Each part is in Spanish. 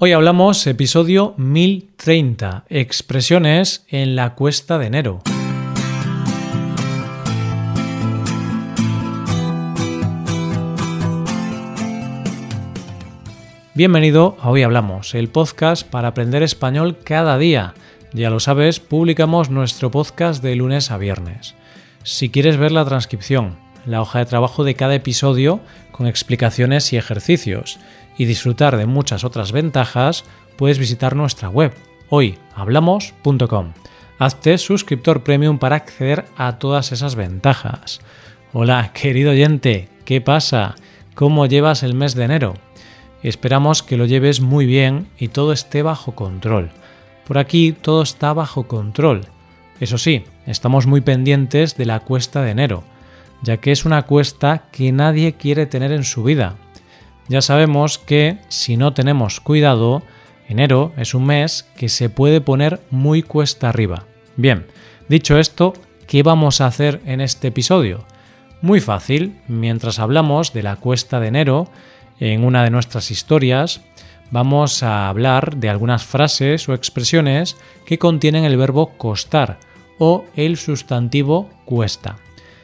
Hoy hablamos episodio 1030, expresiones en la cuesta de enero. Bienvenido a Hoy Hablamos, el podcast para aprender español cada día. Ya lo sabes, publicamos nuestro podcast de lunes a viernes. Si quieres ver la transcripción, la hoja de trabajo de cada episodio con explicaciones y ejercicios, y disfrutar de muchas otras ventajas, puedes visitar nuestra web hoyhablamos.com. Hazte suscriptor premium para acceder a todas esas ventajas. Hola, querido oyente, ¿qué pasa? ¿Cómo llevas el mes de enero? Esperamos que lo lleves muy bien y todo esté bajo control. Por aquí todo está bajo control. Eso sí, estamos muy pendientes de la cuesta de enero, ya que es una cuesta que nadie quiere tener en su vida. Ya sabemos que si no tenemos cuidado, enero es un mes que se puede poner muy cuesta arriba. Bien, dicho esto, ¿qué vamos a hacer en este episodio? Muy fácil, mientras hablamos de la cuesta de enero, en una de nuestras historias vamos a hablar de algunas frases o expresiones que contienen el verbo costar o el sustantivo cuesta.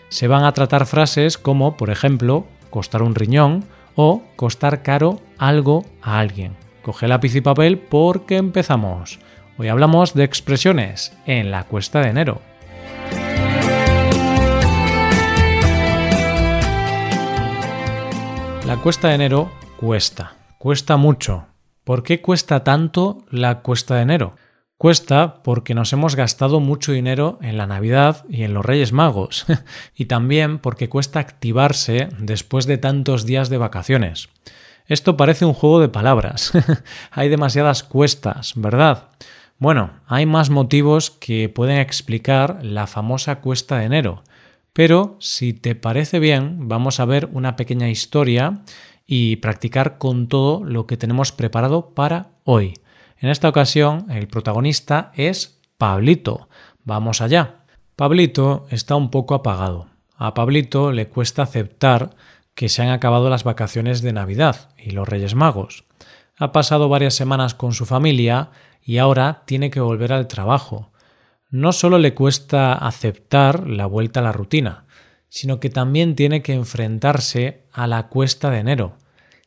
Se van a tratar frases como, por ejemplo, costar un riñón o costar caro algo a alguien. Coge lápiz y papel porque empezamos. Hoy hablamos de expresiones en la cuesta de enero. La cuesta de enero cuesta, cuesta mucho. ¿Por qué cuesta tanto la cuesta de enero? Cuesta porque nos hemos gastado mucho dinero en la Navidad y en los Reyes Magos, y también porque cuesta activarse después de tantos días de vacaciones. Esto parece un juego de palabras. hay demasiadas cuestas, ¿verdad? Bueno, hay más motivos que pueden explicar la famosa cuesta de enero, pero si te parece bien, vamos a ver una pequeña historia y practicar con todo lo que tenemos preparado para hoy. En esta ocasión, el protagonista es Pablito. Vamos allá. Pablito está un poco apagado. A Pablito le cuesta aceptar que se han acabado las vacaciones de Navidad y los Reyes Magos. Ha pasado varias semanas con su familia y ahora tiene que volver al trabajo no solo le cuesta aceptar la vuelta a la rutina, sino que también tiene que enfrentarse a la cuesta de enero.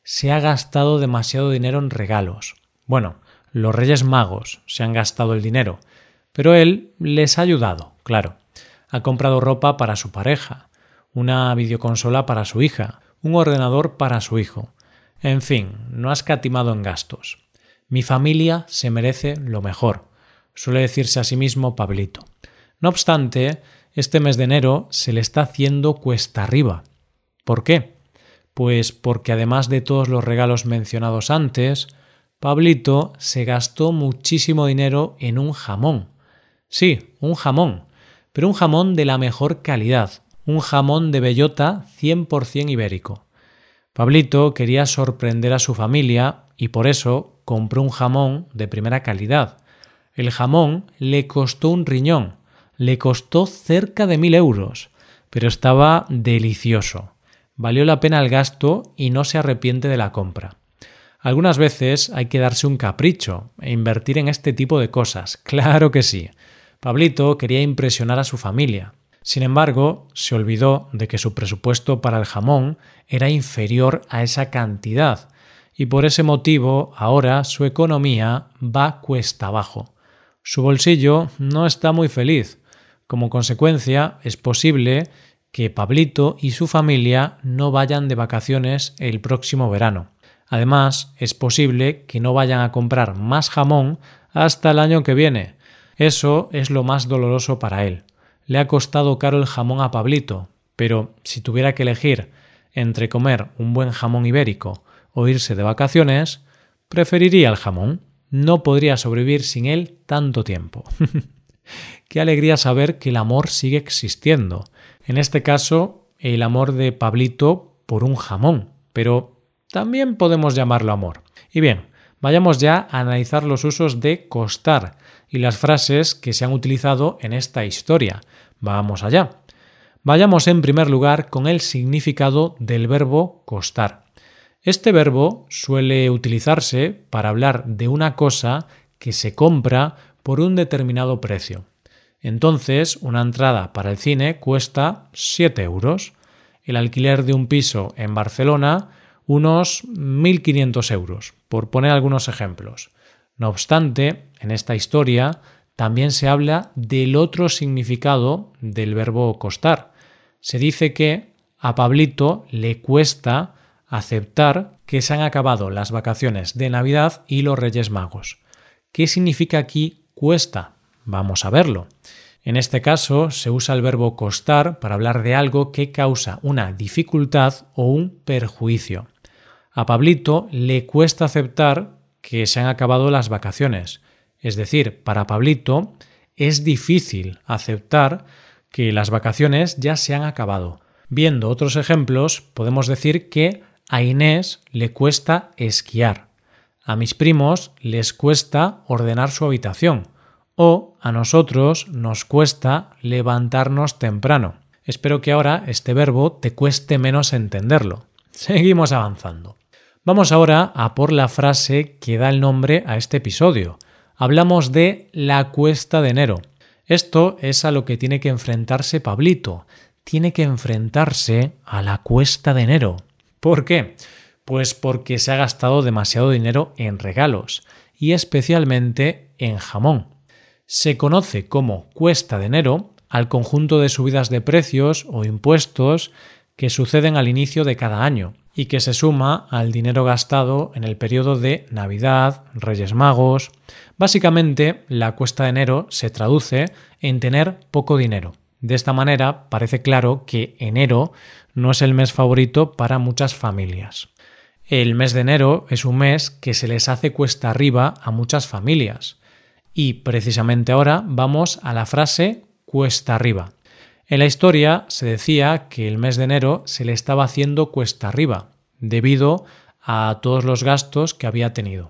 Se ha gastado demasiado dinero en regalos. Bueno, los Reyes Magos se han gastado el dinero, pero él les ha ayudado, claro. Ha comprado ropa para su pareja, una videoconsola para su hija, un ordenador para su hijo. En fin, no ha escatimado en gastos. Mi familia se merece lo mejor suele decirse a sí mismo Pablito. No obstante, este mes de enero se le está haciendo cuesta arriba. ¿Por qué? Pues porque además de todos los regalos mencionados antes, Pablito se gastó muchísimo dinero en un jamón. Sí, un jamón, pero un jamón de la mejor calidad, un jamón de bellota 100% ibérico. Pablito quería sorprender a su familia y por eso compró un jamón de primera calidad, el jamón le costó un riñón, le costó cerca de mil euros, pero estaba delicioso. Valió la pena el gasto y no se arrepiente de la compra. Algunas veces hay que darse un capricho e invertir en este tipo de cosas, claro que sí. Pablito quería impresionar a su familia. Sin embargo, se olvidó de que su presupuesto para el jamón era inferior a esa cantidad, y por ese motivo ahora su economía va cuesta abajo. Su bolsillo no está muy feliz. Como consecuencia, es posible que Pablito y su familia no vayan de vacaciones el próximo verano. Además, es posible que no vayan a comprar más jamón hasta el año que viene. Eso es lo más doloroso para él. Le ha costado caro el jamón a Pablito, pero si tuviera que elegir entre comer un buen jamón ibérico o irse de vacaciones, preferiría el jamón no podría sobrevivir sin él tanto tiempo. Qué alegría saber que el amor sigue existiendo. En este caso, el amor de Pablito por un jamón, pero también podemos llamarlo amor. Y bien, vayamos ya a analizar los usos de costar y las frases que se han utilizado en esta historia. Vamos allá. Vayamos en primer lugar con el significado del verbo costar. Este verbo suele utilizarse para hablar de una cosa que se compra por un determinado precio. Entonces, una entrada para el cine cuesta 7 euros. El alquiler de un piso en Barcelona unos 1.500 euros, por poner algunos ejemplos. No obstante, en esta historia también se habla del otro significado del verbo costar. Se dice que a Pablito le cuesta aceptar que se han acabado las vacaciones de Navidad y los Reyes Magos. ¿Qué significa aquí cuesta? Vamos a verlo. En este caso se usa el verbo costar para hablar de algo que causa una dificultad o un perjuicio. A Pablito le cuesta aceptar que se han acabado las vacaciones. Es decir, para Pablito es difícil aceptar que las vacaciones ya se han acabado. Viendo otros ejemplos, podemos decir que a Inés le cuesta esquiar. A mis primos les cuesta ordenar su habitación o a nosotros nos cuesta levantarnos temprano. Espero que ahora este verbo te cueste menos entenderlo. Seguimos avanzando. Vamos ahora a por la frase que da el nombre a este episodio. Hablamos de la cuesta de enero. Esto es a lo que tiene que enfrentarse Pablito. Tiene que enfrentarse a la cuesta de enero. ¿Por qué? Pues porque se ha gastado demasiado dinero en regalos y especialmente en jamón. Se conoce como cuesta de enero al conjunto de subidas de precios o impuestos que suceden al inicio de cada año y que se suma al dinero gastado en el periodo de Navidad, Reyes Magos. Básicamente, la cuesta de enero se traduce en tener poco dinero. De esta manera, parece claro que enero no es el mes favorito para muchas familias. El mes de enero es un mes que se les hace cuesta arriba a muchas familias. Y precisamente ahora vamos a la frase cuesta arriba. En la historia se decía que el mes de enero se le estaba haciendo cuesta arriba, debido a todos los gastos que había tenido.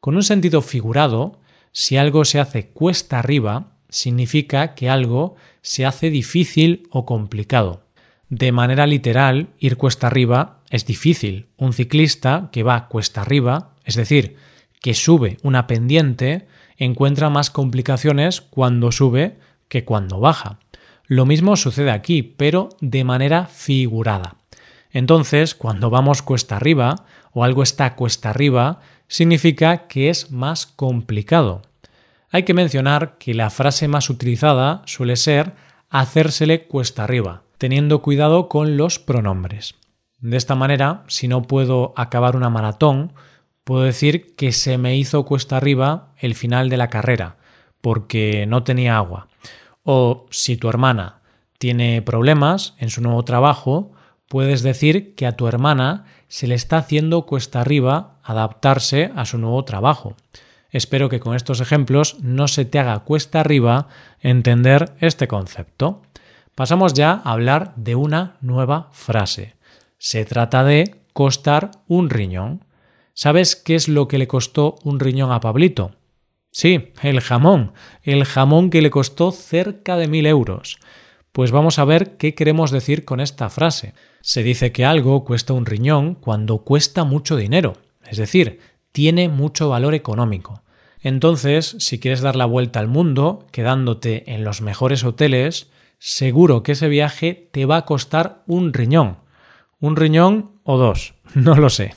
Con un sentido figurado, si algo se hace cuesta arriba, significa que algo se hace difícil o complicado. De manera literal, ir cuesta arriba es difícil. Un ciclista que va cuesta arriba, es decir, que sube una pendiente, encuentra más complicaciones cuando sube que cuando baja. Lo mismo sucede aquí, pero de manera figurada. Entonces, cuando vamos cuesta arriba o algo está cuesta arriba, significa que es más complicado. Hay que mencionar que la frase más utilizada suele ser hacérsele cuesta arriba, teniendo cuidado con los pronombres. De esta manera, si no puedo acabar una maratón, puedo decir que se me hizo cuesta arriba el final de la carrera, porque no tenía agua. O si tu hermana tiene problemas en su nuevo trabajo, puedes decir que a tu hermana se le está haciendo cuesta arriba adaptarse a su nuevo trabajo. Espero que con estos ejemplos no se te haga cuesta arriba entender este concepto. Pasamos ya a hablar de una nueva frase. Se trata de costar un riñón. ¿Sabes qué es lo que le costó un riñón a Pablito? Sí, el jamón, el jamón que le costó cerca de mil euros. Pues vamos a ver qué queremos decir con esta frase. Se dice que algo cuesta un riñón cuando cuesta mucho dinero, es decir, tiene mucho valor económico. Entonces, si quieres dar la vuelta al mundo, quedándote en los mejores hoteles, seguro que ese viaje te va a costar un riñón. Un riñón o dos, no lo sé.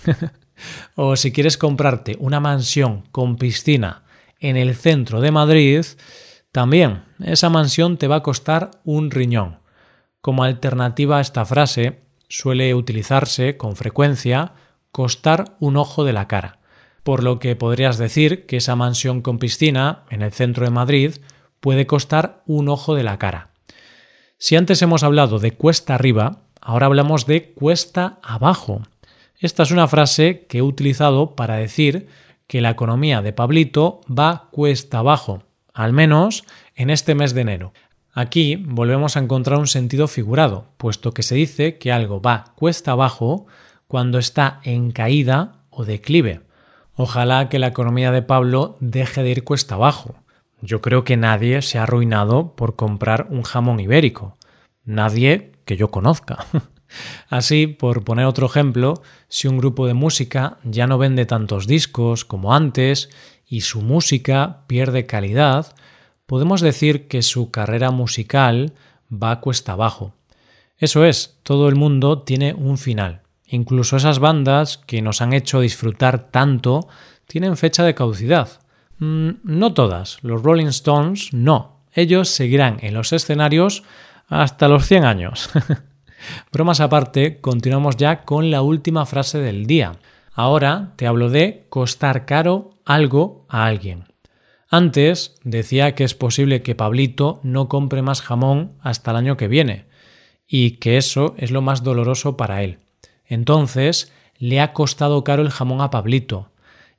o si quieres comprarte una mansión con piscina en el centro de Madrid, también esa mansión te va a costar un riñón. Como alternativa a esta frase, suele utilizarse con frecuencia costar un ojo de la cara, por lo que podrías decir que esa mansión con piscina en el centro de Madrid puede costar un ojo de la cara. Si antes hemos hablado de cuesta arriba, ahora hablamos de cuesta abajo. Esta es una frase que he utilizado para decir que la economía de Pablito va cuesta abajo, al menos en este mes de enero. Aquí volvemos a encontrar un sentido figurado, puesto que se dice que algo va cuesta abajo cuando está en caída o declive. Ojalá que la economía de Pablo deje de ir cuesta abajo. Yo creo que nadie se ha arruinado por comprar un jamón ibérico. Nadie que yo conozca. Así, por poner otro ejemplo, si un grupo de música ya no vende tantos discos como antes y su música pierde calidad, podemos decir que su carrera musical va cuesta abajo. Eso es, todo el mundo tiene un final. Incluso esas bandas que nos han hecho disfrutar tanto tienen fecha de caducidad. Mm, no todas, los Rolling Stones no. Ellos seguirán en los escenarios hasta los 100 años. Bromas aparte, continuamos ya con la última frase del día. Ahora te hablo de costar caro algo a alguien. Antes decía que es posible que Pablito no compre más jamón hasta el año que viene, y que eso es lo más doloroso para él. Entonces, le ha costado caro el jamón a Pablito.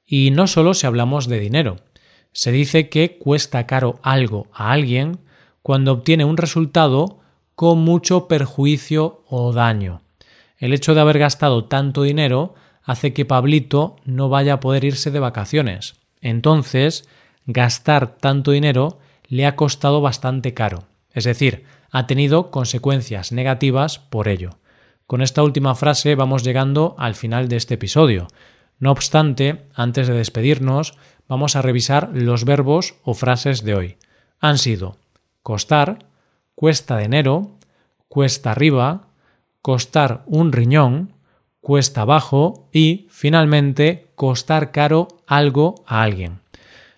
Y no solo si hablamos de dinero. Se dice que cuesta caro algo a alguien cuando obtiene un resultado con mucho perjuicio o daño. El hecho de haber gastado tanto dinero hace que Pablito no vaya a poder irse de vacaciones. Entonces, gastar tanto dinero le ha costado bastante caro. Es decir, ha tenido consecuencias negativas por ello. Con esta última frase vamos llegando al final de este episodio. No obstante, antes de despedirnos, vamos a revisar los verbos o frases de hoy. Han sido costar, cuesta de enero, cuesta arriba, costar un riñón, cuesta abajo y, finalmente, costar caro algo a alguien.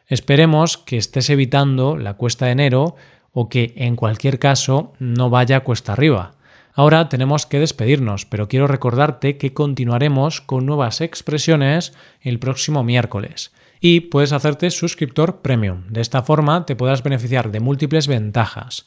Esperemos que estés evitando la cuesta de enero o que, en cualquier caso, no vaya cuesta arriba. Ahora tenemos que despedirnos, pero quiero recordarte que continuaremos con nuevas expresiones el próximo miércoles. Y puedes hacerte suscriptor premium. De esta forma te podrás beneficiar de múltiples ventajas,